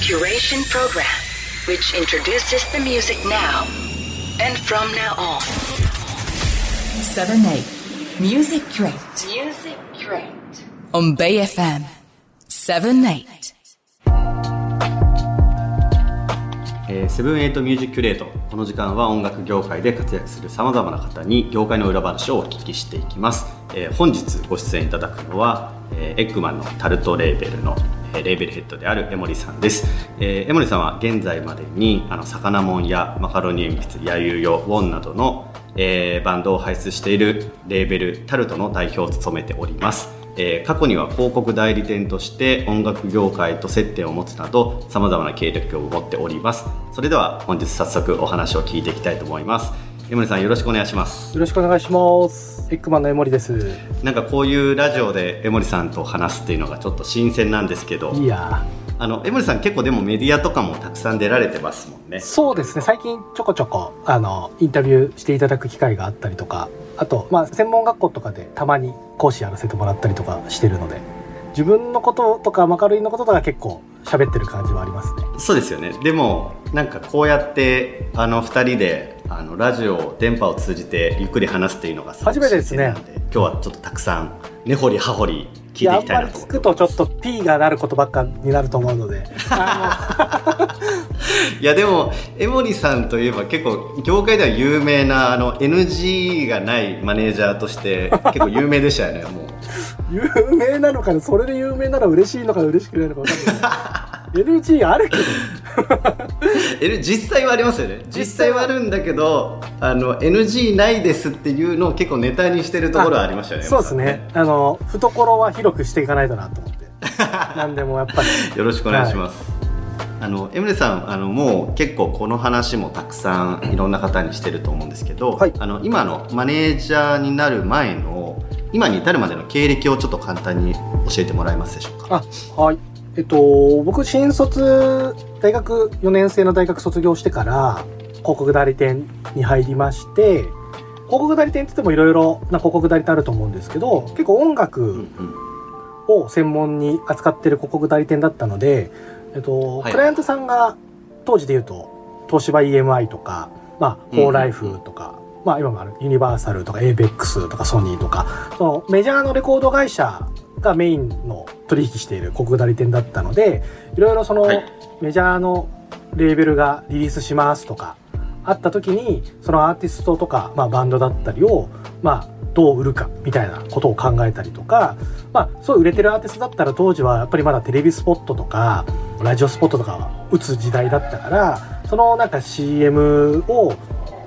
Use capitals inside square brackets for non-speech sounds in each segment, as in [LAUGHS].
curation program, which introduces the music now and from now on. 7 8 musi-curate musi-curate. on Bay FM 7 8え seven eight musi-curate。この時間は音楽業界で活躍するさまざまな方に業界の裏話をお聞きしていきます、えー本日ご出演いただくのは、えー eggman のタルトレーベルの、えーレーベルヘッドである江森さんです、えー江森さんは現在までにあの魚もんやマカロニ鉛筆やゆよウォンなどの、えーバンドを輩出しているレーベルタルトの代表を務めております。えー過去には広告代理店として音楽業界と接点を持つなどさまざまな経歴を持っております。それでは本日早速お話を聞いていきたいと思います。江森さんよろしくお願いします。よろしくお願いします。エッグマンの江森です。なんかこういうラジオで江森さんと話すっていうのがちょっと新鮮なんですけど。いやあの江森さん結構でもメディアとかもたくさん出られてますもんねー、そうですね。最近ちょこちょこあのインタビューしていただく機会があったりとか、あとまあ専門学校とかでたまに講師やらせてもらったりとかしてるので、自分のこととかマカロニのこととか結構喋ってる感じはありますね。そうですよねでもなんかこうやってあの2人であのラジオ電波を通じてゆっくり話すっていうのが初めてですね今日はちょっとたくさん根掘り葉掘り聞いていきたいなと思ってとちょっと P がなることばっかになると思うので、あ [LAUGHS] いやでも江森さんといえば結構業界では有名なあの NG がないマネージャーとして結構有名でしたよねもうの [LAUGHS] 有名なのかな、それで有名なら嬉しいのか嬉しくないのか分かんない。NG あるけど。[LAUGHS] 実際はありますよね実際はあるんだけどあの NG ないですっていうのを結構ネタにしてるところはありましたよねそうですね。あの、懐は広くしてい [LAUGHS] かないとなと思って。なんでもやっぱり。よろしくお願いします、あのエムレさんあのもう結構この話もたくさんいろんな方にしてると思うんですけど、はいあの今のマネージャーになる前の今に至るまでの経歴をちょっと簡単に教えてもらえますでしょうか？あ、はい。えっと、僕、新卒、大学4年生の大学卒業してから、広告代理店に入りまして、広告代理店って言ってもいろいろな広告代理店あると思うんですけど、結構音楽んを専門に扱ってる広告代理店だったので、えっと、はい。クライアントさんが当時で言うと、東芝 EMI とか、まあ、うんフォーライフとか、まあ今もあるユニバーサルとか ABEX とかソニーとか、そのメジャーのレコード会社がメインの取引している広告代理店だったので、いろいろその、はい。メジャーのレーベルがリリースしますとか、あった時に、そのアーティストとか、まあバンドだったりを、まあどう売るかみたいなことを考えたりとか、まあそう売れてるアーティストだったら当時はやっぱりまだテレビスポットとか、ラジオスポットとか打つ時代だったから、そのなんか CM を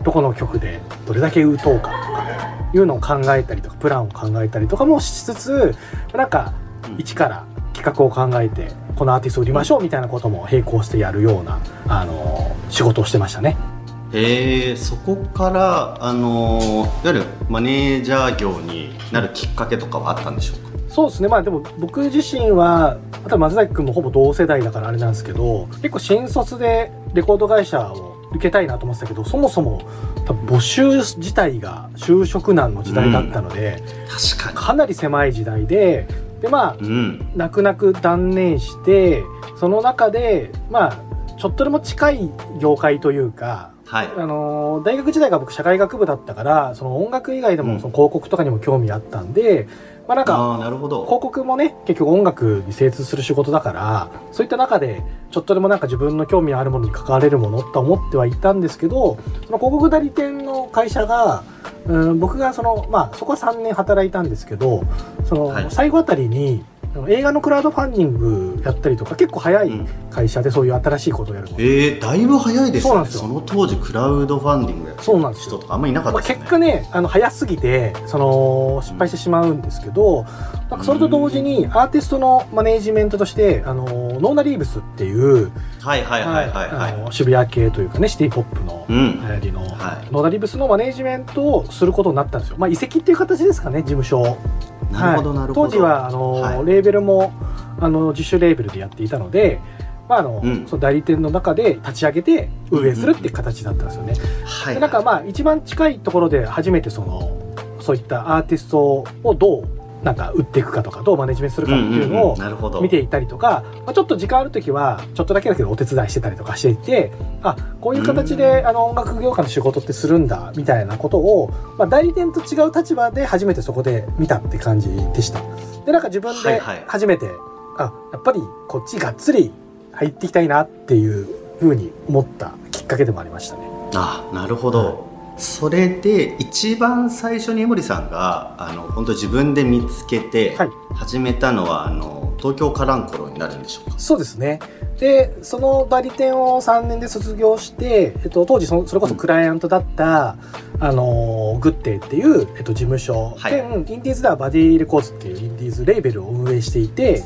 どこの曲でどれだけ打とうかいうのを考えたりとか、プランを考えたりとかもしつつ、なんか一から企画を考えて、このアーティストを売りましょうみたいなことも並行してやるような、あの、仕事をしてましたね。えー、そこからあのいわゆるマネージャー業になるきっかけとかはあったんでしょうか？そうですね。まあでも僕自身は、また松崎くんもほぼ同世代だからあれなんですけど、結構新卒でレコード会社を受けたいなと思ってたけど、そもそも多分募集自体が就職難の時代だったので、確かに。かなり狭い時代で、でまあ、うん。泣く泣く断念して、その中で、まあ、ちょっとでも近い業界というか、はい。あのー大学時代が僕社会学部だったから、その音楽以外でうんもその広告とかにも興味あったんで、まあなんか、なるほど。広告もね、結局音楽に精通する仕事だから、そういった中で、ちょっとでもなんか自分の興味あるものに関われるものと思ってはいたんですけど、その広告代理店の会社が、うん、僕がその、まあそこは3年働いたんですけど、その、はい。最後あたりに、映画のクラウドファンディングやったりとか、結構早いうん。会社でそういう新しいことをやるの。えー、だいぶ早いですよね。その当時クラウドファンディングやってそうなんですよ。人とかあんまりいなかったまあ、ですよね、結果ね、あの、早すぎて、その、失敗してしまうんですけど、なんかそれと同時に、アーティストのマネージメントとして、あの、ノーナリーブスっていう、はいはいはいはいはい、あの渋谷系というかね、シティポップのうん。流行りの、はい。ノーナリーブスのマネージメントをすることになったんですよ。まあ、移籍っていう形ですかね、事務所。を。なるほどはいなるほど、当時は、あの、はい。レーベルも、あの、自主レーベルでやっていたので、まあ、あの、うん。その代理店の中で立ち上げて運営するっていう形だったんですよね。はい。でなんかまあ一番近いところで初めてそのそういったアーティストをどうなんか売っていくかとかどうマネジメントするかっていうのを見ていったりとか、まあ、ちょっと時間ある時はちょっとだけだけどお手伝いしてたりとかしていてあこういう形であの音楽業界の仕事ってするんだみたいなことを、まあ、代理店と違う立場で初めてそこで見たって感じでした。でなんか自分ではいはい。初めて、あやっぱりこっちがっつり入っていきたいなっていうふうに思ったきっかけでもありましたね。あなるほど、それで一番最初に江森さんがあの本当自分で見つけてはい。始めたのは、あの東京カランコロになるんでしょうか？そうですね。で、その代理店を3年で卒業して、えっと、当時それこそクライアントだった、あのー、グッデイっていう、えっと、事務所、はい。兼、インディーズでは Buddy Records っていうインディーズレーベルを運営していて、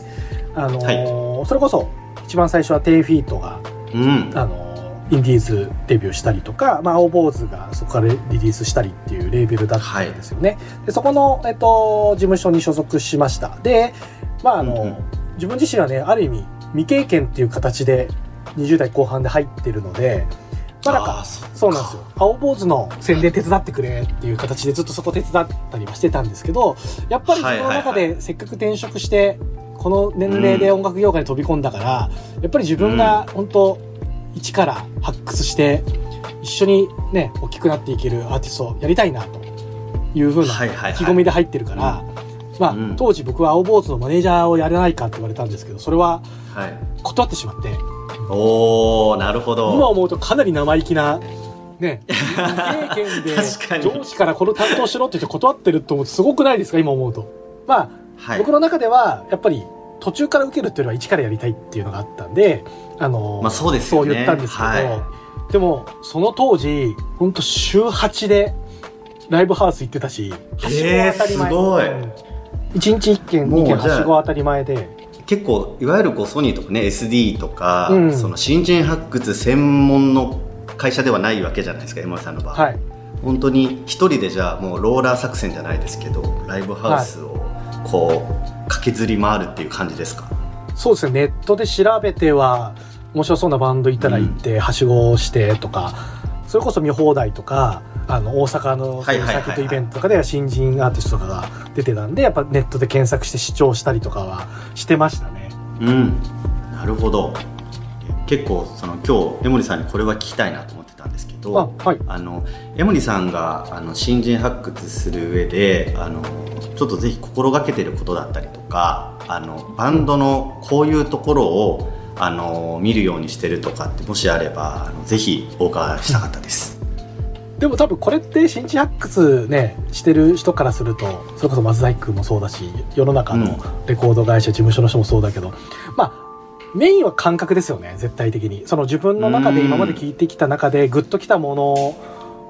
あのーそれこそ、一番最初は10-FEET が、うん。あのーインディーズデビューしたりとか、まあ、青坊主がそこからリリースしたりっていうレーベルだったんですよね。でそこの、えっと、事務所に所属しました。で、まああの、うんうん自分自身はね、ある意味未経験っていう形で20代後半で入ってるので、まあなんか、そうなんですよ。青坊主の宣伝手伝ってくれっていう形でずっとそこ手伝ったりはしてたんですけど、やっぱり自分の中はいはいでせっかく転職して、この年齢で音楽業界に飛び込んだから、やっぱり自分が本当一から発掘して、一緒にね、大きくなっていけるアーティストをやりたいなというふうなはいはいはい。意気込みで入ってるから、まあ、うん。当時僕は青坊主のマネージャーをやれないかって言われたんですけど、それははい断ってしまって、おおなるほど。今思うとかなり生意気な、ね、未 [LAUGHS] 経験で上司からこの担当しろって言って断ってると思うとすごくないですか、今思うと。まあ、はい。僕の中では、やっぱり途中から受けるっていうよりは一からやりたいっていうのがあったんで、あの、まあそうですよね。そう言ったんですけど、はでも、その当時、本当週8でライブハウス行ってたし、はしごは当たり前。すごい。うん。一日一件、もう二件じゃあはしごは当たり前で、結構いわゆるこうソニーとかね SD とか、うん。その新人発掘専門の会社ではないわけじゃないですか山田さんの場合、はい。本当に一人でじゃあもうローラー作戦じゃないですけどライブハウスをこう駆けずり回るっていう感じですか、そうですね、ネットで調べては、面白そうなバンドいたら行って、はしごをしてとか、それこそ見放題とか、あの、大阪のサーキットイベントとかでは新人アーティストとかが出てたんで、やっぱネットで検索して視聴したりとかはしてましたね。うん。なるほど。結構その今日江森さんにこれは聞きたいなと思ってたんですけどあ、はい。あの江森さんがあの新人発掘する上であのちょっとぜひ心がけてることだったりとかあのバンドのこういうところをあの見るようにしてるとかってもしあればあのぜひお伺いしたかったです。でも多分これって新地発掘ね、してる人からすると、それこそ松崎君もそうだし、世の中のレコード会社、事務所の人もそうだけど、まあ、メインは感覚ですよね、絶対的に。その自分の中でうん今まで聞いてきた中でグッときたもの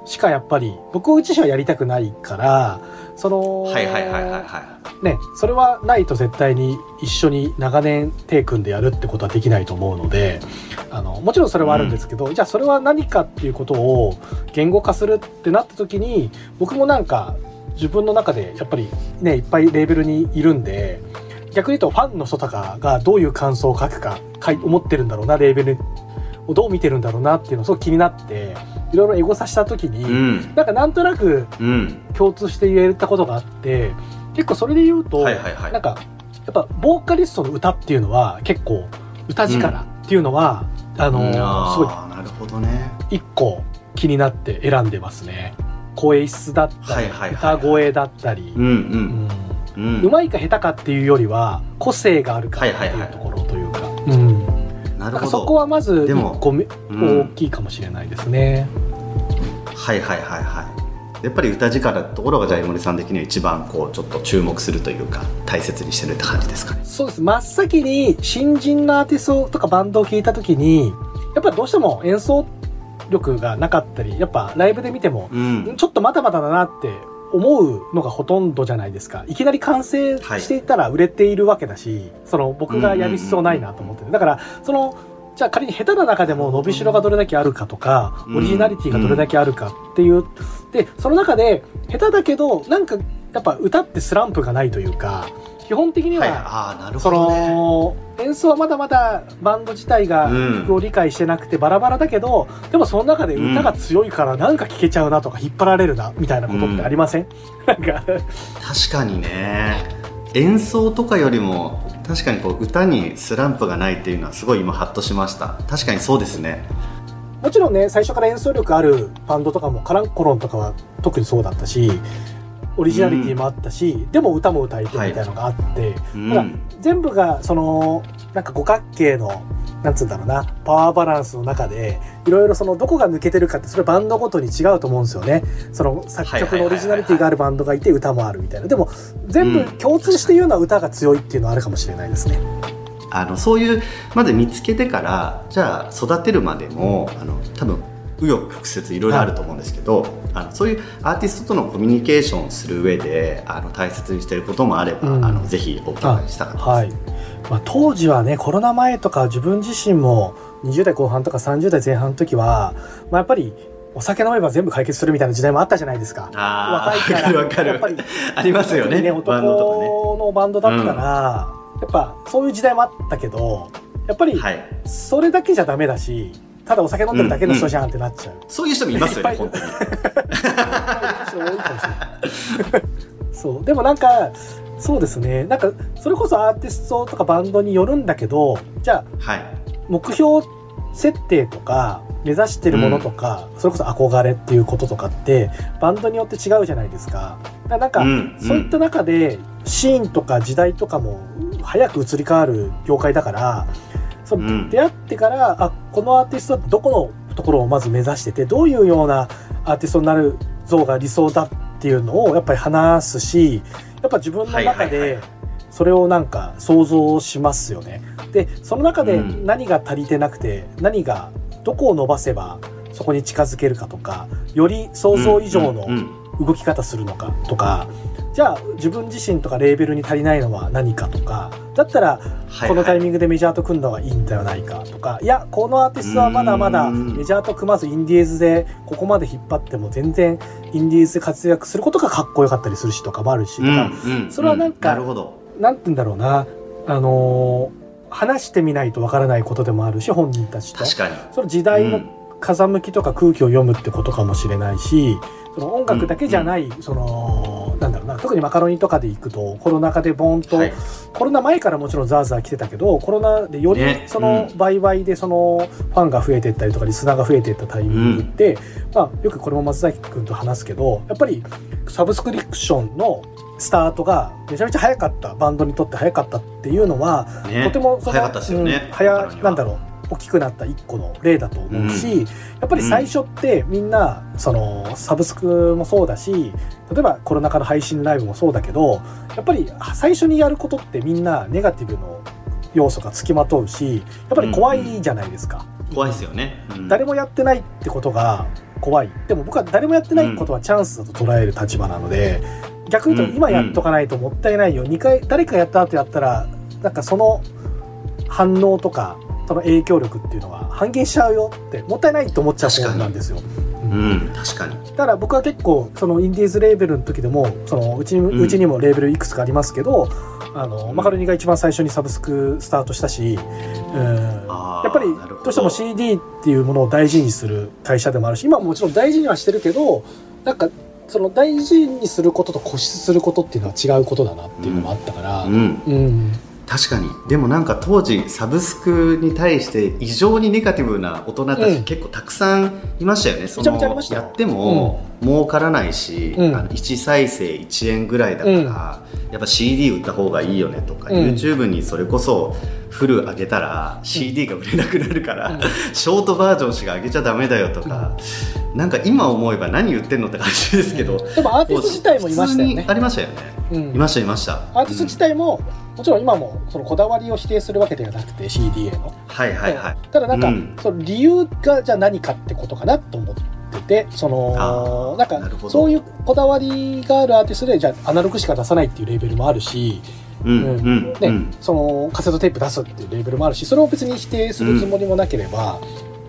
しかやっぱり、僕自身はやりたくないから、その、はいはいはいはいはい。ね、それはないと絶対に一緒に長年手組んでやるってことはできないと思うのであのもちろんそれはあるんですけど、じゃあそれは何かっていうことを言語化するってなった時に僕もなんか自分の中でやっぱりねいっぱいレーベルにいるんで逆に言うとファンの人とかがどういう感想を書くか思ってるんだろうなレーベルをどう見てるんだろうなっていうのすごく気になっていろいろエゴサした時に、うん。なんかなんとなくうん。共通して言えたことがあって結構それで言うと、はいはいはいなんかやっぱボーカリストの歌っていうのは結構歌力っていうのは、あのーすごいなるほどね。一個気になって選んでますね声質だったり、はいはいはい歌声だったりうんう。うんうん。うまいか下手かっていうよりは個性があるかってはいはいはいいうところというか、うんなるほど。そこはまずでも一個目うん大きいかもしれないですね、はいはいはいはい。やっぱり歌力ってところがじゃあ江森さん的には一番こうちょっと注目するというか大切にしてるって感じですかね。そうです真っ先に新人のアーティストとかバンドを聴いた時にやっぱりどうしても演奏力がなかったりやっぱライブで見てもうん。ちょっとまだまだだなって思うのがほとんどじゃないですか。いきなり完成していたら売れているわけだし、その僕がやる必要ないなと思ってる。だから、その、じゃあ仮に下手な中でも伸びしろがどれだけあるかとか、うんオリジナリティがどれだけあるかっていう。で、その中で下手だけど、なんかやっぱ歌ってスランプがないというか、基本的にはい。は、ああ、なるそほどね。の、演奏はまだまだバンド自体がうん曲を理解してなくてバラバラだけど、でもその中で歌が強いからなんか聴けちゃうなとか引っ張られるなみたいなことってありません、なんか、確かにね。演奏とかよりも確かにこう歌にスランプがないっていうのはすごい今ハッとしました確かにそうですねもちろんね最初から演奏力あるバンドとかもカランコロンとかは特にそうだったしオリジナリティもあったし、でも歌も歌いてみたいなのがあって、うん。ただ全部がそのなんか五角形のなんつうんだろうなパワーバランスの中でいろいろそのどこが抜けてるかってそれバンドごとに違うと思うんですよね。その作曲のオリジナリティがあるバンドがいて歌もあるみたいな。でも全部共通して言うのは歌が強いっていうのはあるかもしれないですね。あのそういうまで見つけてからじゃあ育てるまでもあの多分紆余曲折いろいろあると思うんですけど、あのそういうアーティストとのコミュニケーションをする上であの大切にしていることもあれば、うん。あのぜひお伺いしたかったです。はい。まあ、当時はねコロナ前とか自分自身も20代後半とか30代前半の時は、まあ、やっぱりお酒飲めば全部解決するみたいな時代もあったじゃないですか。あ若いからやっぱりありますよね。ね男のバンドだったら、やっぱそういう時代もあったけどやっぱりはい。それだけじゃダメだし、ただお酒飲んでるだけの人じゃんってなっちゃう。そういう人もいますよね本当に。[LAUGHS] そうでもなんかそうですね。なんかそれこそアーティストとかバンドによるんだけどじゃあはい。目標設定とか目指してるものとか、それこそ憧れっていうこととかってバンドによって違うじゃないですか。だからなんか、うん。そういった中でシーンとか時代とかも早く移り変わる業界だからそのうん。出会ってからあこのアーティストはどこのところをまず目指しててどういうようなアーティストになる像が理想だっていうのをやっぱり話すしやっぱ自分の中ではいそれをなんか想像しますよね。でその中でうん。何が足りてなくて、何がどこを伸ばせばそこに近づけるかとかより想像以上のうんうん。動き方するのかとか、じゃあ自分自身とかレーベルに足りないのは何かとかだったらはいこのタイミンングでメジャーと組んだ方がいいんではないかとかいやこのアーティストはまだまだうん。メジャーと組まずインディーズでここまで引っ張っても全然インディーズで活躍することがかっこよかったりするしとかもあるしとか、うんうんそれはなんかなるほど。なんて言うんだろうな。あのー話してみないとわからないことでもあるし本人たちと。その時代の風向きとか空気を読むってことかもしれないしその音楽だけじゃない、そのなんだろうな特にマカロニとかで行くとコロナ禍でボーンと、はい。コロナ前からもちろんザーザー来てたけどコロナでよりねそのうん。売買でそのファンが増えていったりとかリスナーが増えていったタイミングって、まあ、よくこれも松崎君と話すけどやっぱりサブスクリプションのスタートがめちゃめちゃ早かったバンドにとって早かったっていうのはねとてもその早かったですよねうん早なんだろう大きくなった一個の例だと思うし、やっぱり最初ってみんなそのサブスクもそうだし例えばコロナ禍の配信ライブもそうだけどやっぱり最初にやることってみんなネガティブの要素がつきまとうしやっぱり怖いじゃないですか、怖いですよね、うん。誰もやってないってことが怖い。でも僕は誰もやってないことはチャンスだと捉える立場なので、逆に言ううん。と今やっとかないともったいないよ。2回誰かやった後やったらなんかその反応とかその影響力っていうのは半減しちゃうよってもったいないと思っちゃう方なんですよ。うん確かに。だから僕は結構そのインディーズレーベルの時でもそのうちにん。うちにもレーベルいくつかありますけど、あのマカロニが一番最初にサブスクスタートしたし、うん。やっぱりど。うしても CD っていうものを大事にする会社でもあるし今ももちろん大事にはしてるけどなんかその大事にすることと固執することっていうのは違うことだなっていうのもあったから、うん。うん確かに。でもなんか当時サブスクに対して異常にネガティブな大人たうん。ち結構たくさんいましたよね、そめちゃめちゃありました。よやっても儲からないし、うん。あの1再生1円ぐらいだから、うん。やっぱ CD 売った方がいいよねとか、うん。YouTube にそれこそフル上げたら CD が売れなくなるから、うん。ショートバージョンしか上げちゃダメだよとか、なんか今思えば何言ってんのって感じですけど、でもアーティスト自体もいましたよね。普通にありましたよね、うん。いましたいました。アーティスト自体も、もちろん今もそのこだわりを否定するわけではなくて CD への。はいはいはい。ただなんか、うん。その理由がじゃあ何かってことかなと思っててそあのーなんかそういうこだわりがあるアーティストでじゃあアナログしか出さないっていうレーベルもあるし、うんうん。ねうん。そのカセットテープ出すっていうレーベルもあるしそれを別に否定するつもりもなければ、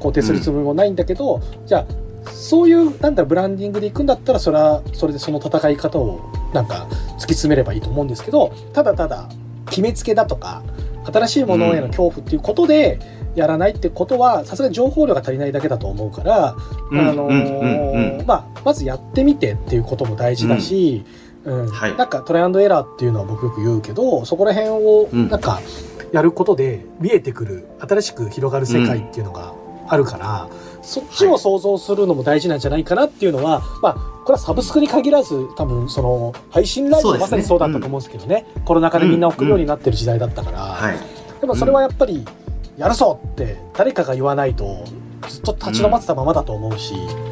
肯定するつもりもないんだけど、じゃあそういうなんだろうブランディングでいくんだったらそれはそれでその戦い方をなんか突き詰めればいいと思うんですけどただただ決めつけだとか新しいものへの恐怖っていうことでやらないってことはさすがに情報量が足りないだけだと思うから、うんあのーまあ、まずやってみてっていうことも大事だし、うん。はい。なんかトライアンドエラーっていうのは僕よく言うけどそこら辺をうん。なんかやることで見えてくる新しく広がる世界っていうのがあるから、そっちを想像するのも大事なんじゃないかなっていうのは、まあこれはサブスクに限らず多分その配信ライブもまさにそうだったと思うんですけどね。コロナ禍でみんな送るようになってる時代だったから、はい。でもそれはやっぱりやるぞって誰かが言わないとずっと立ち止まってたままだと思うし、うん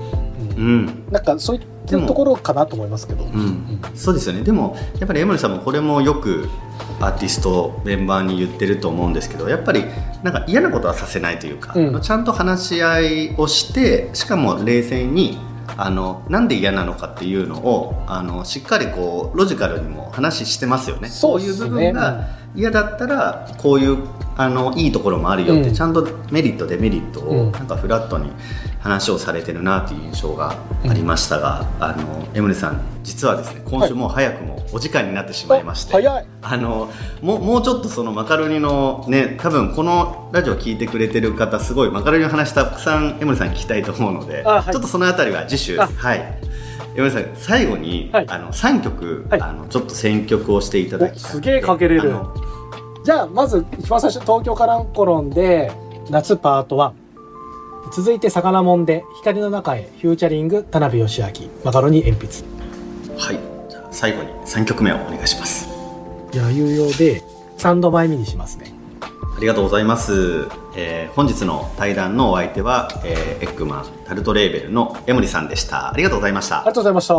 うん。なんかそういったところかなと思いますけど。うん、そうですよね。でもやっぱり江森さんもこれもよくアーティストメンバーに言ってると思うんですけどやっぱりなんか嫌なことはさせないというか、うん。ちゃんと話し合いをしてしかも冷静にあのなんで嫌なのかっていうのをあのしっかりこうロジカルにも話してますよね。そうね。いう部分が嫌だったらこういうあのいいところもあるよって、うん。ちゃんとメリットデメリットうん。をなんかフラットに話をされてるなっていう印象がありましたが、あの江森さん実はですね今週もう早くもお時間になってしまいまして、あ早い。あのもうもうちょっとそのマカロニのね多分このラジオ聞いてくれてる方すごいマカロニの話たくさん江森さんに聞きたいと思うので、あはい。ちょっとそのあたりは次週あ。はい江森さん最後に、はい。あの3曲、はい。あのちょっと選曲をしていただきすげえかけれる。じゃあまず一番最初東京カランコロンで夏パート1続いて魚もんで光の中へフューチャリング田辺義明。マカロニ鉛筆はい。じゃあ最後に3曲目をお願いします。いや有用で3度前目にしますねありがとうございます、えー本日の対談のお相手は、えーエッグマンタルトレーベルの江森さんでした。ありがとうございました。ありがとうございました